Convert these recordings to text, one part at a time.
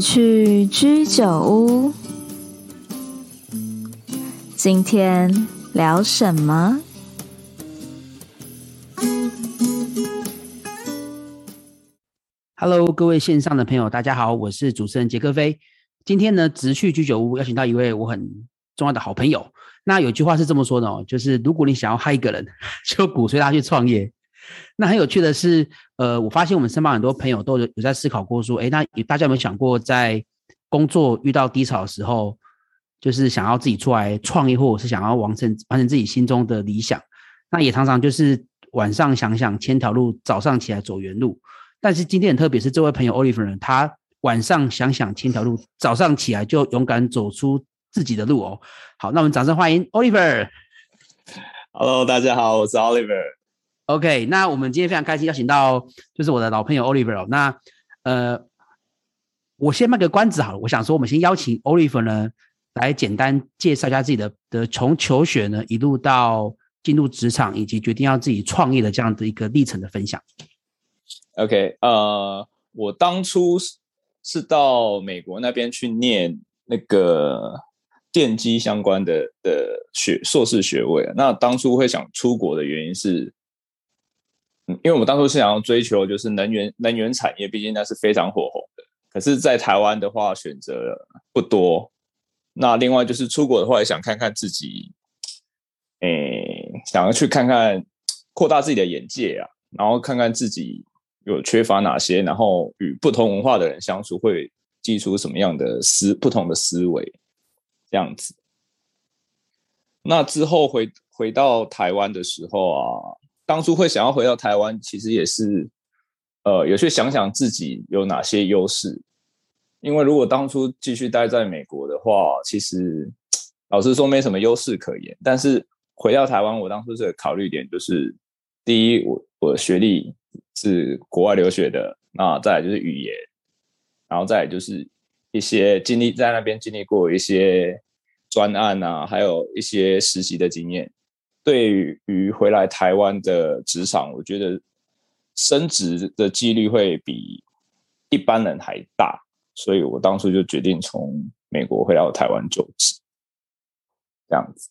去居酒屋，今天聊什么？Hello，各位线上的朋友，大家好，我是主持人杰克飞。今天呢，直去居酒屋邀请到一位我很重要的好朋友。那有句话是这么说的哦，就是如果你想要害一个人，就鼓吹他去创业。那很有趣的是，呃，我发现我们身旁很多朋友都有有在思考过，说，诶，那大家有没有想过，在工作遇到低潮的时候，就是想要自己出来创业，或者是想要完成完成自己心中的理想？那也常常就是晚上想想千条路，早上起来走原路。但是今天很特别，是这位朋友 Oliver 呢，他晚上想想千条路，早上起来就勇敢走出自己的路哦。好，那我们掌声欢迎 Oliver。Hello，大家好，我是 Oliver。OK，那我们今天非常开心邀请到就是我的老朋友 Oliver。那呃，我先卖个关子好了，我想说，我们先邀请 Oliver 呢来简单介绍一下自己的的从求学呢一路到进入职场，以及决定要自己创业的这样的一个历程的分享。OK，呃，我当初是到美国那边去念那个电机相关的的学硕士学位。那当初会想出国的原因是。因为我们当初是想要追求就是能源能源产业，毕竟那是非常火红的。可是，在台湾的话，选择不多。那另外就是出国的话，也想看看自己，诶，想要去看看，扩大自己的眼界啊，然后看看自己有缺乏哪些，然后与不同文化的人相处会激出什么样的思不同的思维，这样子。那之后回回到台湾的时候啊。当初会想要回到台湾，其实也是，呃，有去想想自己有哪些优势。因为如果当初继续待在美国的话，其实老实说没什么优势可言。但是回到台湾，我当初是考虑点就是，第一，我我的学历是国外留学的，那再来就是语言，然后再来就是一些经历在那边经历过一些专案啊，还有一些实习的经验。对于回来台湾的职场，我觉得升职的几率会比一般人还大，所以我当初就决定从美国回到台湾就职，这样子。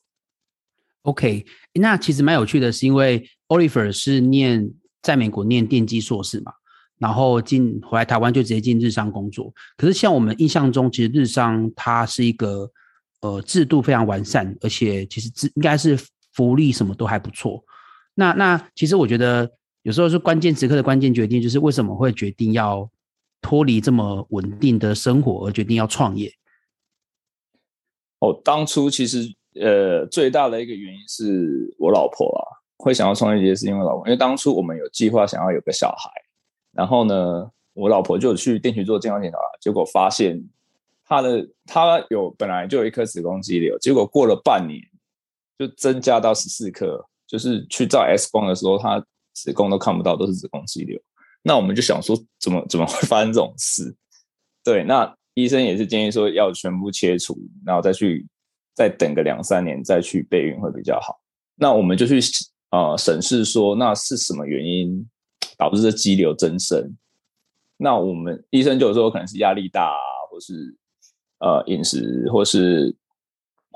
OK，那其实蛮有趣的，是因为 Oliver 是念在美国念电机硕士嘛，然后进回来台湾就直接进日商工作。可是像我们印象中，其实日商它是一个呃制度非常完善，而且其实应该是。福利什么都还不错，那那其实我觉得有时候是关键时刻的关键决定，就是为什么会决定要脱离这么稳定的生活而决定要创业？哦，当初其实呃最大的一个原因是我老婆啊，会想要创业，也是因为老婆，因为当初我们有计划想要有个小孩，然后呢，我老婆就去定期做健康检查，结果发现她的她有本来就有一颗子宫肌瘤，结果过了半年。就增加到十四颗，就是去照 X 光的时候，他子宫都看不到，都是子宫肌瘤。那我们就想说，怎么怎么会发生这种事？对，那医生也是建议说要全部切除，然后再去再等个两三年再去备孕会比较好。那我们就去呃审视说，那是什么原因导致这肌瘤增生？那我们医生就说可能是压力大啊，或是呃饮食，或是。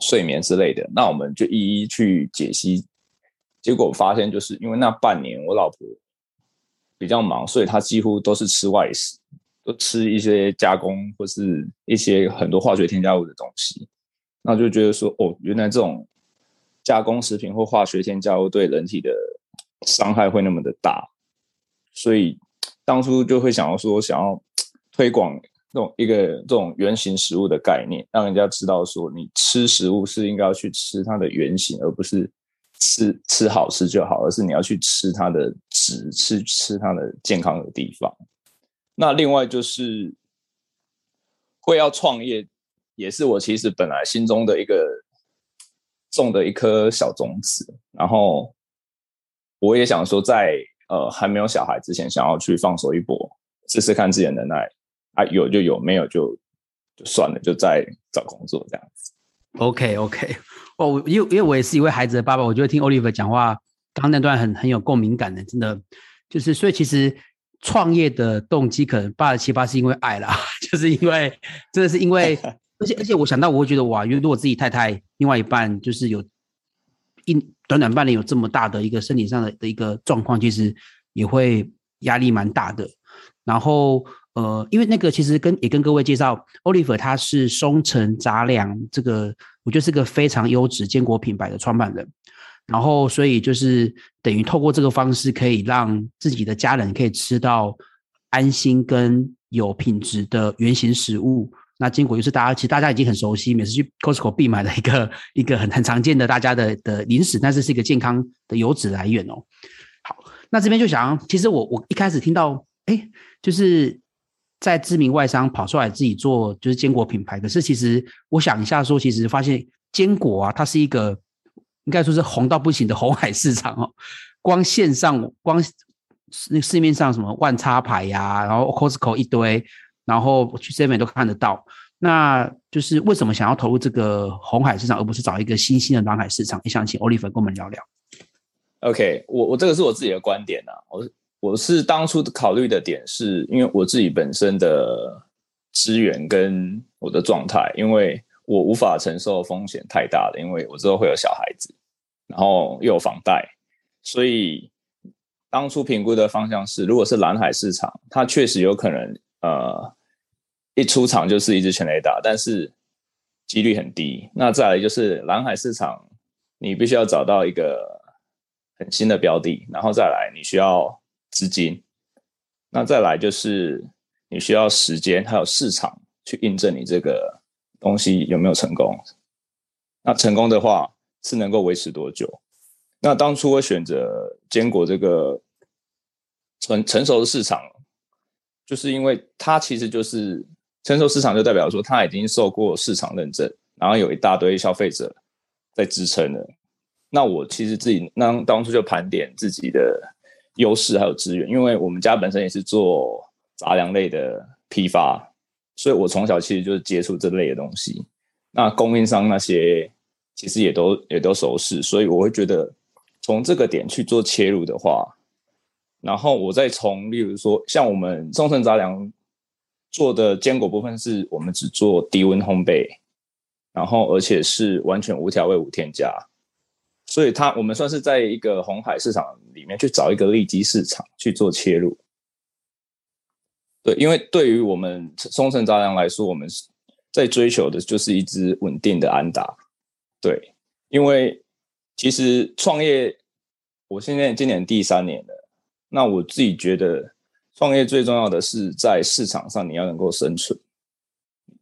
睡眠之类的，那我们就一一去解析，结果发现就是因为那半年我老婆比较忙，所以她几乎都是吃外食，都吃一些加工或是一些很多化学添加物的东西，那就觉得说哦，原来这种加工食品或化学添加物对人体的伤害会那么的大，所以当初就会想要说想要推广。这种一个这种原型食物的概念，让人家知道说，你吃食物是应该要去吃它的原型，而不是吃吃好吃就好，而是你要去吃它的质，吃吃它的健康的地方。那另外就是会要创业，也是我其实本来心中的一个种的一颗小种子。然后我也想说，在呃还没有小孩之前，想要去放手一搏，试试看自己的能耐。啊，有就有，没有就就算了，就再找工作这样子。OK OK，哦，因为因为我也是一位孩子的爸爸，我觉得听 Oliver 讲话，刚刚那段很很有共鸣感的，真的就是，所以其实创业的动机可能八十七八是因为爱啦，就是因为真的是因为，而且而且我想到我会觉得哇，因为如果自己太太另外一半就是有一短短半年有这么大的一个身体上的的一个状况，其实也会压力蛮大的。然后呃，因为那个其实跟也跟各位介绍，Oliver 他是松城杂粮这个，我觉得是个非常优质坚果品牌的创办人。然后，所以就是等于透过这个方式，可以让自己的家人可以吃到安心跟有品质的原型食物。那坚果又是大家其实大家已经很熟悉，每次去 Costco 必买的一个一个很很常见的大家的的零食，但是是一个健康的油脂来源哦。好，那这边就想，其实我我一开始听到，哎，就是在知名外商跑出来自己做就是坚果品牌，可是其实我想一下说，其实发现坚果啊，它是一个。应该说是红到不行的红海市场哦，光线上光那市面上什么万叉牌呀、然后 Costco 一堆，然后去这边都看得到。那就是为什么想要投入这个红海市场，而不是找一个新兴的蓝海市场？也想请 Oliver 跟我们聊聊。OK，我我这个是我自己的观点啊，我我是当初考虑的点是因为我自己本身的资源跟我的状态，因为。我无法承受风险太大的，因为我之后会有小孩子，然后又有房贷，所以当初评估的方向是，如果是蓝海市场，它确实有可能，呃，一出场就是一支全垒打，但是几率很低。那再来就是蓝海市场，你必须要找到一个很新的标的，然后再来你需要资金，那再来就是你需要时间还有市场去印证你这个。东西有没有成功？那成功的话是能够维持多久？那当初我选择坚果这个成成熟的市场，就是因为它其实就是成熟市场，就代表说它已经受过市场认证，然后有一大堆消费者在支撑了。那我其实自己当当初就盘点自己的优势还有资源，因为我们家本身也是做杂粮类的批发。所以我从小其实就是接触这类的东西，那供应商那些其实也都也都熟识，所以我会觉得从这个点去做切入的话，然后我再从例如说像我们松城杂粮做的坚果部分，是我们只做低温烘焙，然后而且是完全无调味无添加，所以它我们算是在一个红海市场里面去找一个利基市场去做切入。对，因为对于我们松城杂粮来说，我们在追求的就是一支稳定的安达。对，因为其实创业，我现在今年第三年了，那我自己觉得创业最重要的是在市场上你要能够生存，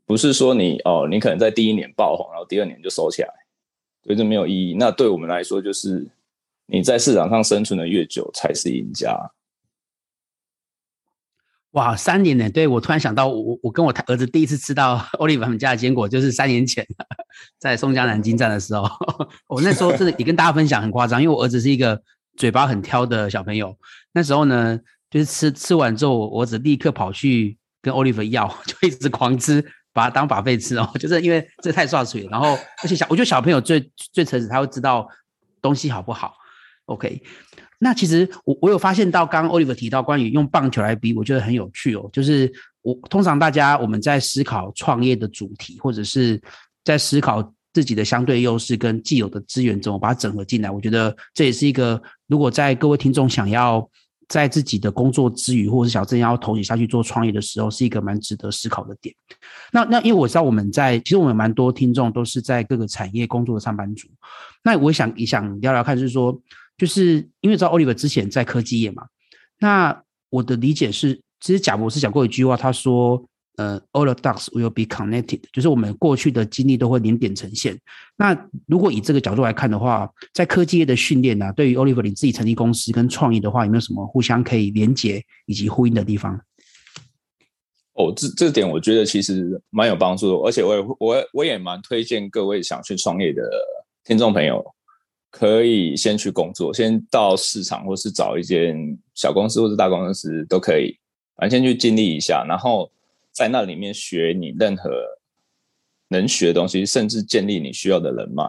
不是说你哦，你可能在第一年爆红，然后第二年就收起来，所以这没有意义。那对我们来说，就是你在市场上生存的越久，才是赢家。哇，三年呢？对，我突然想到我，我跟我儿子第一次吃到 Oliver 他们家的坚果，就是三年前，在松江南京站的时候。我那时候真的也跟大家分享很夸张，因为我儿子是一个嘴巴很挑的小朋友。那时候呢，就是吃吃完之后，我儿子立刻跑去跟 Oliver 要，就一直狂吃，把它当 buffet 吃哦。就是因为这太刷嘴了。然后，而且小，我觉得小朋友最最诚实，他会知道东西好不好。OK。那其实我我有发现到，刚刚 Oliver 提到关于用棒球来比，我觉得很有趣哦。就是我通常大家我们在思考创业的主题，或者是在思考自己的相对优势跟既有的资源中，把它整合进来。我觉得这也是一个，如果在各位听众想要在自己的工作之余，或者是想真要投你下去做创业的时候，是一个蛮值得思考的点。那那因为我知道我们在，其实我们蛮多听众都是在各个产业工作的上班族。那我想也想聊聊看，就是说。就是因为知道 Oliver 之前在科技业嘛，那我的理解是，其实贾博士讲过一句话，他说：“呃，all the dots will be connected。”就是我们过去的经历都会连点成线。那如果以这个角度来看的话，在科技业的训练呢，对于 Oliver 你自己成立公司跟创业的话，有没有什么互相可以连接以及呼应的地方？哦，这这点我觉得其实蛮有帮助的，而且我也我我也蛮推荐各位想去创业的听众朋友。可以先去工作，先到市场，或是找一间小公司或者大公司都可以，反正先去经历一下，然后在那里面学你任何能学的东西，甚至建立你需要的人脉。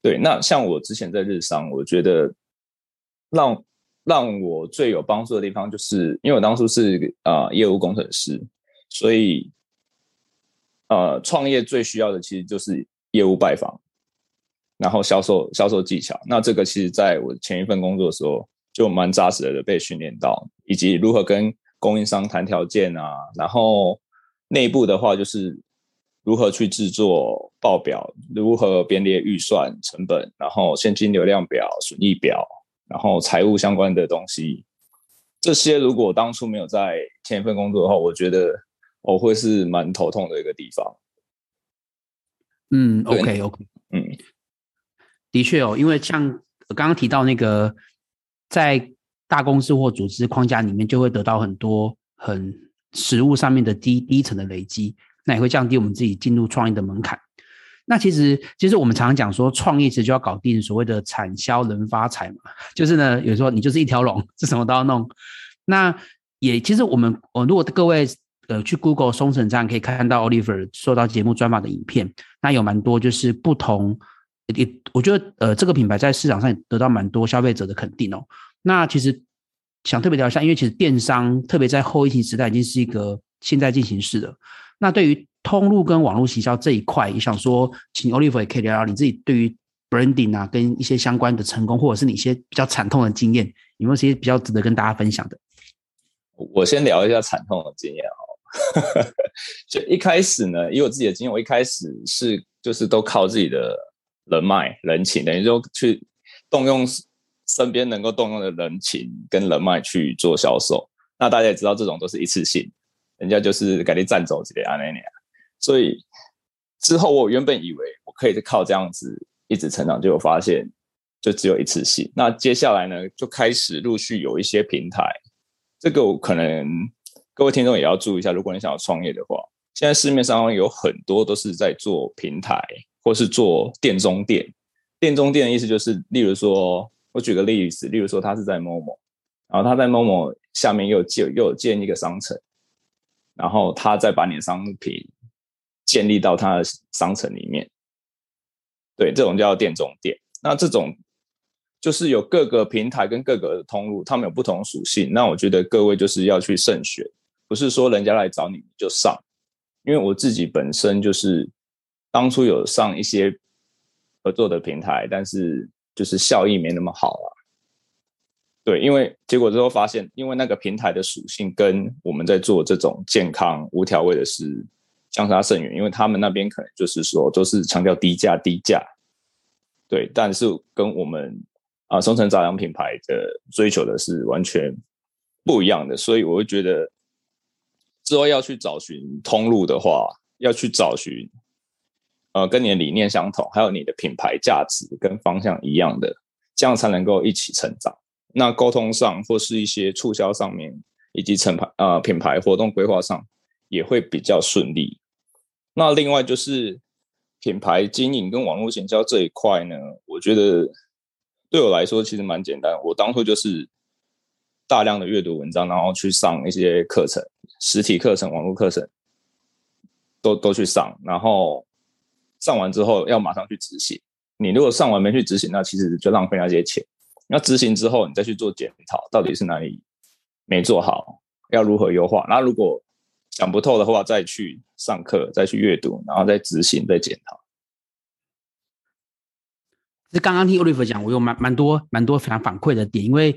对，那像我之前在日商，我觉得让让我最有帮助的地方，就是因为我当初是啊、业务工程师，所以呃创业最需要的其实就是业务拜访，然后销售销售技巧。那这个其实在我前一份工作的时候就蛮扎实的被训练到，以及如何跟供应商谈条件啊，然后内部的话就是如何去制作报表，如何编列预算成本，然后现金流量表、损益表。然后财务相关的东西，这些如果当初没有在前一份工作的话，我觉得我会是蛮头痛的一个地方。嗯，OK OK，嗯，的确哦，因为像刚刚提到那个，在大公司或组织框架里面，就会得到很多很实物上面的低低层的累积，那也会降低我们自己进入创业的门槛。那其实，其实我们常常讲说，创业其实就要搞定所谓的产销人发财嘛，就是呢，有时候你就是一条龙，是什么都要弄。那也其实我们，呃，如果各位呃去 Google 松城站可以看到 Oliver 受到节目专访的影片，那有蛮多就是不同，也我觉得呃这个品牌在市场上也得到蛮多消费者的肯定哦。那其实想特别聊一下，因为其实电商特别在后疫情时代已经是一个现在进行式的。那对于通路跟网络行销这一块，也想说，请 Oliver 也可以聊聊你自己对于 branding 啊，跟一些相关的成功，或者是你一些比较惨痛的经验，有没有些比较值得跟大家分享的？我先聊一下惨痛的经验哈。就一开始呢，以我自己的经验，我一开始是就是都靠自己的人脉人情，等于说去动用身边能够动用的人情跟人脉去做销售。那大家也知道，这种都是一次性，人家就是给你占走几个啊那那。所以之后，我原本以为我可以靠这样子一直成长，结果发现就只有一次性。那接下来呢，就开始陆续有一些平台。这个我可能各位听众也要注意一下，如果你想要创业的话，现在市面上有很多都是在做平台，或是做店中店。店中店的意思就是，例如说，我举个例子，例如说他是在 Momo，然后他在 Momo 下面又建又建一个商城，然后他再把你的商品。建立到他的商城里面，对，这种叫店中店。那这种就是有各个平台跟各个通路，他们有不同属性。那我觉得各位就是要去慎选，不是说人家来找你就上。因为我自己本身就是当初有上一些合作的平台，但是就是效益没那么好啊。对，因为结果之后发现，因为那个平台的属性跟我们在做这种健康无调味的是。相差甚远，因为他们那边可能就是说都是强调低价低价，对，但是跟我们啊松城杂粮品牌的追求的是完全不一样的，所以我会觉得之后要去找寻通路的话，要去找寻呃跟你的理念相同，还有你的品牌价值跟方向一样的，这样才能够一起成长。那沟通上或是一些促销上面，以及成牌呃品牌活动规划上也会比较顺利。那另外就是品牌经营跟网络行销这一块呢，我觉得对我来说其实蛮简单。我当初就是大量的阅读文章，然后去上一些课程，实体课程、网络课程都都去上，然后上完之后要马上去执行。你如果上完没去执行，那其实就浪费那些钱。那执行之后，你再去做检讨，到底是哪里没做好，要如何优化。那如果想不透的话，再去上课，再去阅读，然后再执行，再检讨。其实刚刚听 Oliver 讲，我有蛮蛮多蛮多非常反馈的点，因为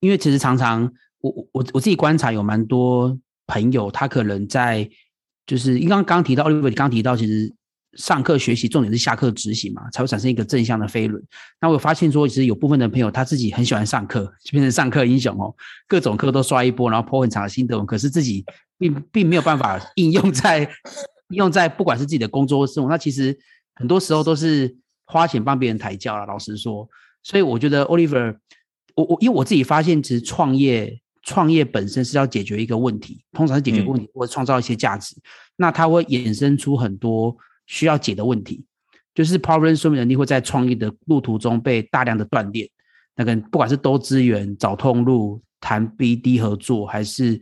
因为其实常常我我我自己观察，有蛮多朋友他可能在就是，因为刚刚提到 Oliver 刚提到，其实。上课学习重点是下课执行嘛，才会产生一个正向的飞轮。那我有发现说，其实有部分的朋友他自己很喜欢上课，就变成上课英雄哦，各种课都刷一波，然后 po 很长的心得文，可是自己并并没有办法应用在应用在不管是自己的工作生活，那其实很多时候都是花钱帮别人抬轿了。老实说，所以我觉得 Oliver，我我因为我自己发现，其实创业创业本身是要解决一个问题，通常是解决问题或者创造一些价值，嗯、那它会衍生出很多。需要解的问题，就是 problem solving 能力会在创业的路途中被大量的锻炼。那个不管是兜资源、找通路、谈 BD 合作，还是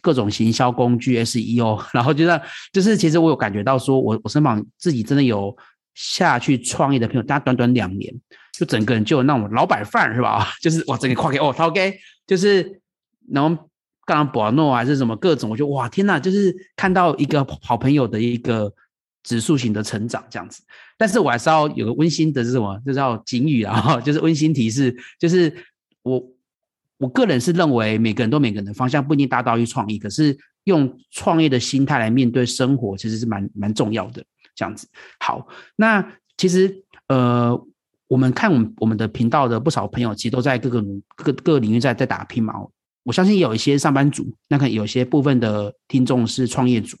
各种行销工具 SEO，然后觉得就是其实我有感觉到说，我我身旁自己真的有下去创业的朋友，大家短短两年，就整个人就有那种老板范是吧？就是哇，整个跨给哦，他 OK，就是然后刚刚博诺还是什么各种，我就哇天哪，就是看到一个好朋友的一个指数型的成长这样子。但是我还是要有个温馨的是什么？就是要警语啊，就是温馨提示，就是我我个人是认为每个人都每个人的方向不一定大到于创业，可是用创业的心态来面对生活，其实是蛮蛮重要的。这样子好，那其实呃，我们看我们我们的频道的不少朋友，其实都在各个各各个领域在在打拼嘛。我相信有一些上班族，那可能有些部分的听众是创业主。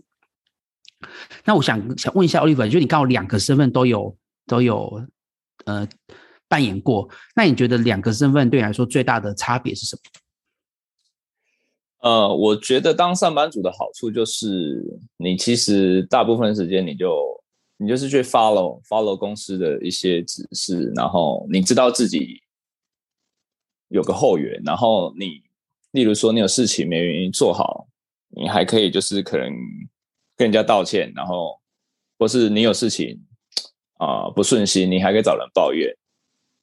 那我想想问一下 Oliver，就你刚好两个身份都有都有呃扮演过，那你觉得两个身份对你来说最大的差别是什么？呃，我觉得当上班族的好处就是，你其实大部分时间你就你就是去 follow follow 公司的一些指示，然后你知道自己有个后援，然后你例如说你有事情没原因做好，你还可以就是可能跟人家道歉，然后或是你有事情啊、不顺心，你还可以找人抱怨。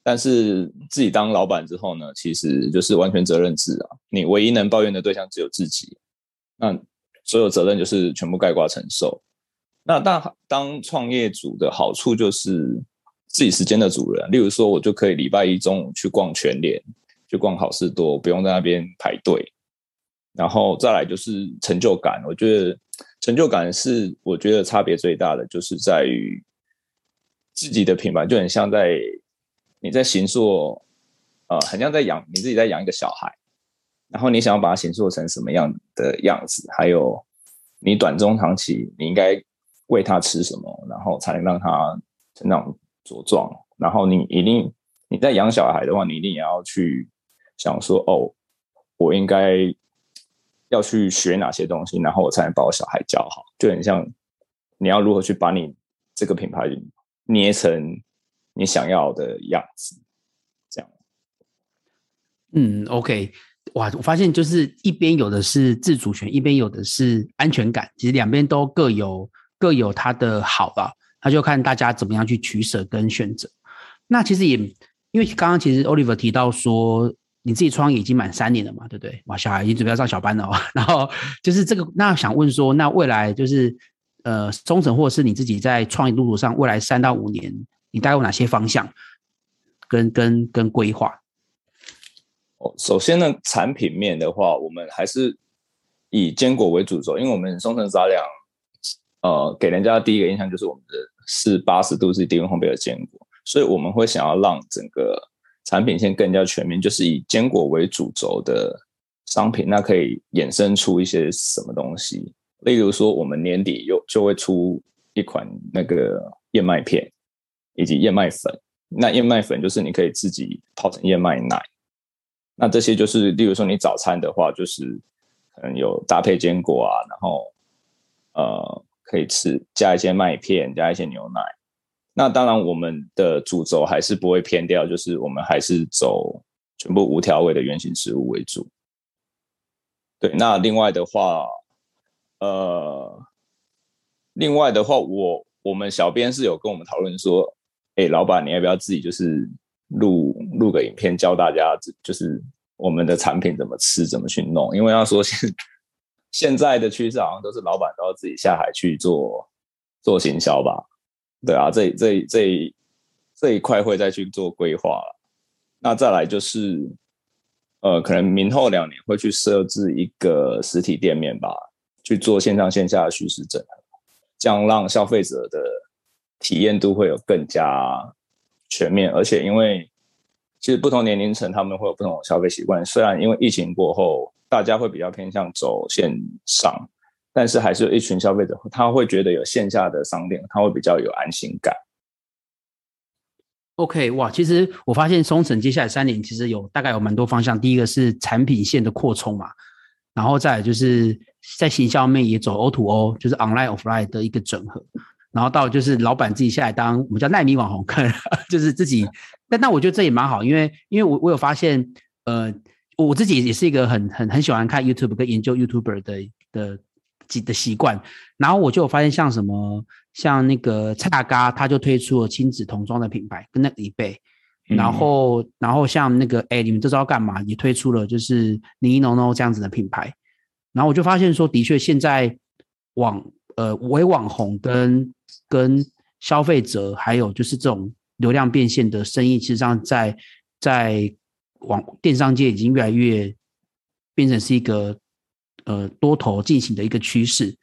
但是自己当老板之后呢，其实就是完全责任制啊，你唯一能抱怨的对象只有自己，那所有责任就是全部盖挂承受。那当当创业主的好处就是自己时间的主人，例如说，我就可以礼拜一中午去逛全联，去逛好事多，不用在那边排队。然后再来就是成就感，我觉得成就感是我觉得差别最大的，就是在于自己的品牌就很像在你在行塑，呃，很像在养你自己在养一个小孩，然后你想要把它行塑成什么样的样子，还有你短中长期你应该。喂他吃什么，然后才能让他成长茁壮。然后你一定你在养小孩的话，你一定也要去想说，哦，我应该要去学哪些东西，然后我才能把我小孩教好。就很像你要如何去把你这个品牌捏成你想要的样子，这样。嗯，OK，哇，我发现就是一边有的是自主权，一边有的是安全感，其实两边都各有。各有它的好吧，那就看大家怎么样去取舍跟选择。那其实也因为刚刚其实 Oliver 提到说，你自己创业已经满三年了嘛，对不对？哇，小孩已经准备要上小班了哦。然后就是这个，那想问说，那未来就是呃，忠诚或者是你自己在创业路途上，未来三到五年，你大概有哪些方向跟跟跟规划？哦，首先呢，产品面的话，我们还是以坚果为主轴，因为我们忠诚杂粮。呃，给人家的第一个印象就是我们的是八十度是低温烘焙的坚果，所以我们会想要让整个产品线更加全面，就是以坚果为主轴的商品，那可以衍生出一些什么东西？例如说，我们年底又就会出一款那个燕麦片以及燕麦粉，那燕麦粉就是你可以自己泡成燕麦奶，那这些就是例如说你早餐的话，就是可能有搭配坚果啊，然后呃。可以吃，加一些麦片，加一些牛奶。那当然，我们的主轴还是不会偏掉，就是我们还是走全部无调味的原型食物为主。对，那另外的话，呃，另外的话，我我们小编是有跟我们讨论说，哎，老板，你要不要自己就是录录个影片，教大家就是我们的产品怎么吃，怎么去弄？因为要说现现在的趋势好像都是老板都要自己下海去做做行销吧，对啊，这这这这一块会再去做规划。那再来就是，呃，可能明后两年会去设置一个实体店面吧，去做线上线下的虚实整合，这样让消费者的体验度会有更加全面。而且因为其实不同年龄层他们会有不同的消费习惯，虽然因为疫情过后。大家会比较偏向走线上，但是还是有一群消费者，他会觉得有线下的商店，他会比较有安心感。OK，哇，其实我发现松城接下来三年其实有大概有蛮多方向。第一个是产品线的扩充嘛，然后再就是在行销面也走 O to O，就是 Online Offline 的一个整合，然后到就是老板自己下来当我们叫奈米网红，看 就是自己。但那我觉得这也蛮好，因为因为我我有发现，呃。我自己也是一个很很很喜欢看 YouTube 跟研究 YouTuber 的的的习惯，然后我就有发现像什么像那个蔡大嘎，他就推出了亲子童装的品牌，跟那个一倍。然后，然后像那个哎，你们这知道干嘛？也推出了就是妮妮 no 这样子的品牌。然后我就发现说，的确现在网呃为网红跟跟消费者，还有就是这种流量变现的生意，其实上在在网电商界已经越来越变成是一个呃多头进行的一个趋势。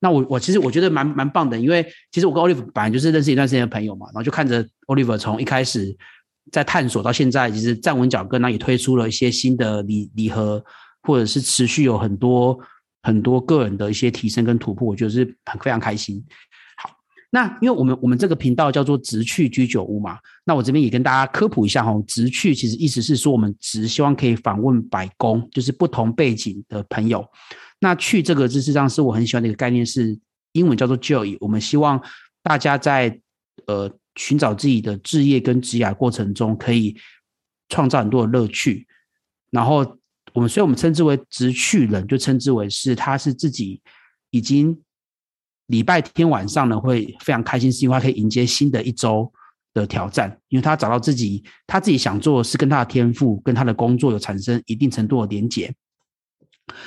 那我我其实我觉得蛮蛮棒的，因为其实我跟 Oliver 本来就是认识一段时间的朋友嘛，然后就看着 Oliver 从一开始在探索到现在，其实站稳脚跟，那也推出了一些新的礼礼盒，或者是持续有很多很多个人的一些提升跟突破，我觉得是很非常开心。那因为我们我们这个频道叫做直趣居酒屋嘛，那我这边也跟大家科普一下哈，直趣其实意思是说我们只希望可以访问百工，就是不同背景的朋友。那去这个事实上是我很喜欢的一个概念，是英文叫做 Joy。我们希望大家在呃寻找自己的志业跟职涯过程中，可以创造很多的乐趣。然后我们所以我们称之为直趣人，就称之为是他是自己已经礼拜天晚上呢会非常开心，是因为他可以迎接新的一周的挑战，因为他找到自己他自己想做的是跟他的天赋跟他的工作有产生一定程度的连结。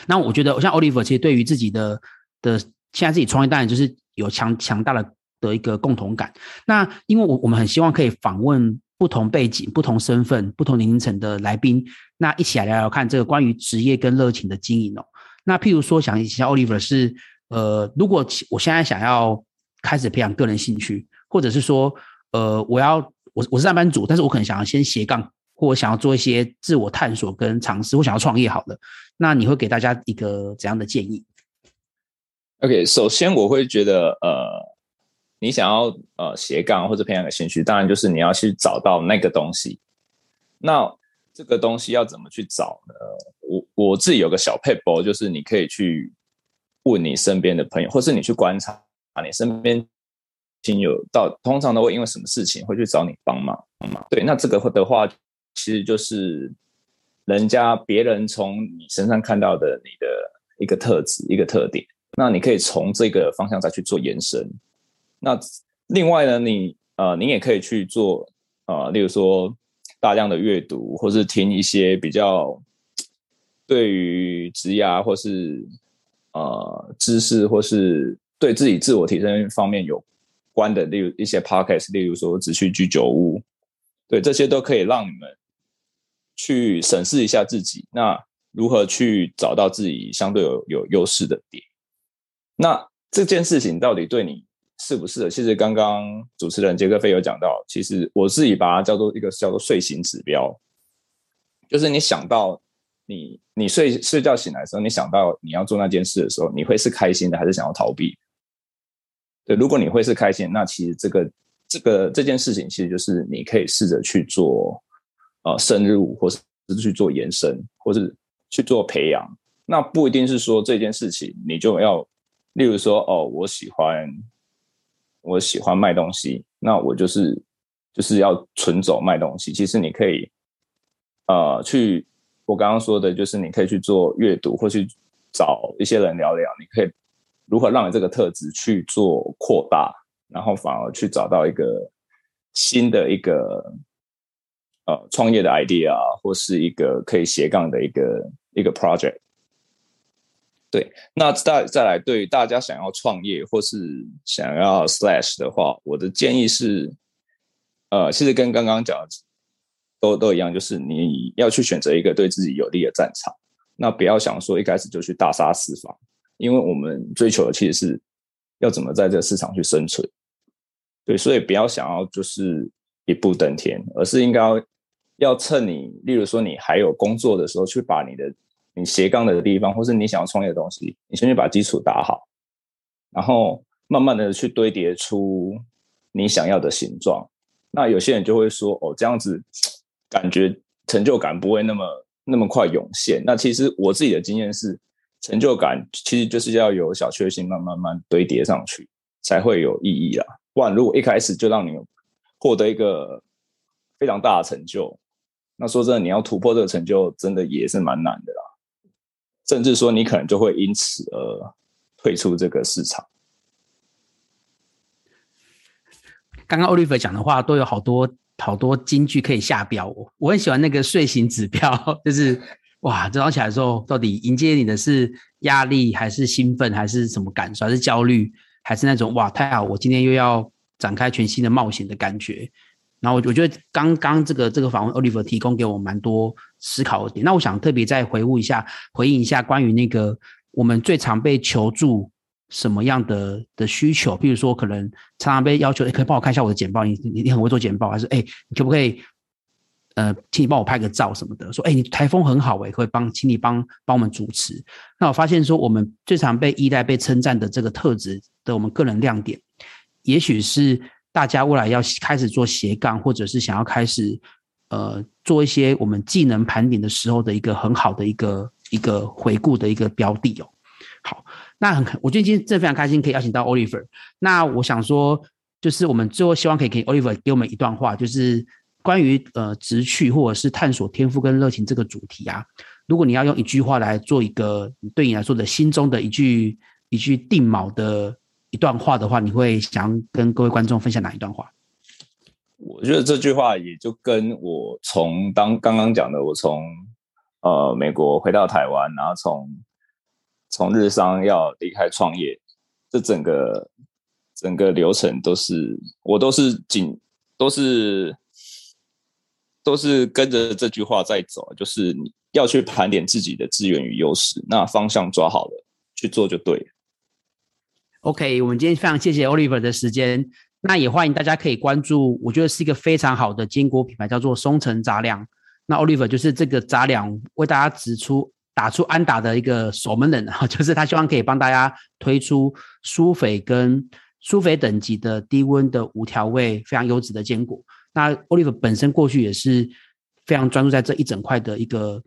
那我觉得，像 Oliver 其实对于自己的的现在自己创业，当然就是有强强大的的一个共同感。那因为我我们很希望可以访问不同背景、不同身份、不同年龄层的来宾，那一起来聊聊看这个关于职业跟热情的经营哦。那譬如说，想一下 Oliver 是呃，如果我现在想要开始培养个人兴趣，或者是说呃，我要我我是上班族，但是我可能想要先斜杠。或想要做一些自我探索跟尝试，或想要创业，好了，那你会给大家一个怎样的建议？OK，首先我会觉得，呃，你想要呃斜杠或者培养个兴趣，当然就是你要去找到那个东西。那这个东西要怎么去找呢？我我自己有个小撇步，就是你可以去问你身边的朋友，或是你去观察你身边亲友到，通常都会因为什么事情会去找你帮忙嘛？对，那这个的话。其实就是人家别人从你身上看到的你的一个特质、一个特点，那你可以从这个方向再去做延伸。那另外呢，你呃，你也可以去做呃，例如说大量的阅读，或是听一些比较对于职涯或是呃知识，或是对自己自我提升方面有关的，例如一些 podcast，例如说只去居酒屋，对，这些都可以让你们。去审视一下自己，那如何去找到自己相对有有优势的点？那这件事情到底对你适不适合？其实刚刚主持人杰克飞有讲到，其实我自己把它叫做一个叫做睡醒指标，就是你想到你你睡睡觉醒来的时候，你想到你要做那件事的时候，你会是开心的还是想要逃避？对，如果你会是开心，那其实这个这个这件事情其实就是你可以试着去做。呃，深入，或是去做延伸，或是去做培养，那不一定是说这件事情你就要，例如说，哦，我喜欢，我喜欢卖东西，那我就是就是要纯走卖东西。其实你可以，呃，去我刚刚说的，就是你可以去做阅读，或去找一些人聊聊，你可以如何让你这个特质去做扩大，然后反而去找到一个新的一个。呃，创业的 idea，或是一个可以斜杠的一个一个 project。对，那再再来，对大家想要创业或是想要 slash 的话，我的建议是，呃，其实跟刚刚讲都都一样，就是你要去选择一个对自己有利的战场。那不要想说一开始就去大杀四方，因为我们追求的其实是要怎么在这个市场去生存。对，所以不要想要就是一步登天，而是应该要。趁你，例如说你还有工作的时候，去把你的你斜杠的地方，或是你想要创业的东西，你先去把基础打好，然后慢慢的去堆叠出你想要的形状。那有些人就会说，哦，这样子感觉成就感不会那么那么快涌现。那其实我自己的经验是，成就感其实就是要有小确幸，慢慢慢堆叠上去，才会有意义啦。不然如果一开始就让你获得一个非常大的成就，那说真的，你要突破这个成就，真的也是蛮难的啦。甚至说，你可能就会因此而退出这个市场。刚刚 Oliver 讲的话都有好多好多金句可以下标我。我很喜欢那个睡醒指标，就是哇，早上起来的时候，到底迎接你的是压力，还是兴奋，还是什么感受，还是焦虑，还是那种哇，太好，我今天又要展开全新的冒险的感觉。然后我我觉得刚刚这个这个访问 Oliver 提供给我蛮多思考的点。那我想特别再回顾一下，回应一下关于那个我们最常被求助。什么样的的需求？譬如说，可能常常被要求，哎，可以帮我看一下我的简报？你你你很会做简报，还是哎，你可不可以呃，请你帮我拍个照什么的？说，哎，你台风很好，哎，可以帮，请你帮帮我们主持。那我发现说，我们最常被依赖、被称赞的这个特质的我们个人亮点，也许是大家未来要开始做斜杠，或者是想要开始呃做一些我们技能盘点的时候的一个很好的一个一个回顾的一个标的哦。那很，我觉得今天真的非常开心，可以邀请到 Oliver。那我想说，就是我们最后希望可以给 Oliver 给我们一段话，就是关于呃直趣或者是探索天赋跟热情这个主题啊。如果你要用一句话来做一个对你来说的心中的一句一句定锚的一段话的话，你会想跟各位观众分享哪一段话？我觉得这句话也就跟我从当刚刚讲的，我从呃美国回到台湾，然后从。从日商要离开创业，这整个整个流程都是我都是紧都是都是跟着这句话在走，就是你要去盘点自己的资源与优势，那方向抓好了，去做就对了。OK，我们今天非常谢谢 Oliver 的时间，那也欢迎大家可以关注，我觉得是一个非常好的坚果品牌，叫做松城杂粮。那 Oliver 就是这个杂粮为大家指出。打出安达的一个守门人哈，就是他希望可以帮大家推出苏菲跟苏菲等级的低温的无调味非常优质的坚果。那 Oliver 本身过去也是非常专注在这一整块的一个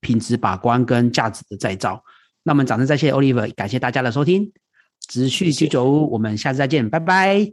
品质把关跟价值的再造。那我们掌声再谢 Oliver，感谢大家的收听，持续收听，我们下次再见，拜拜。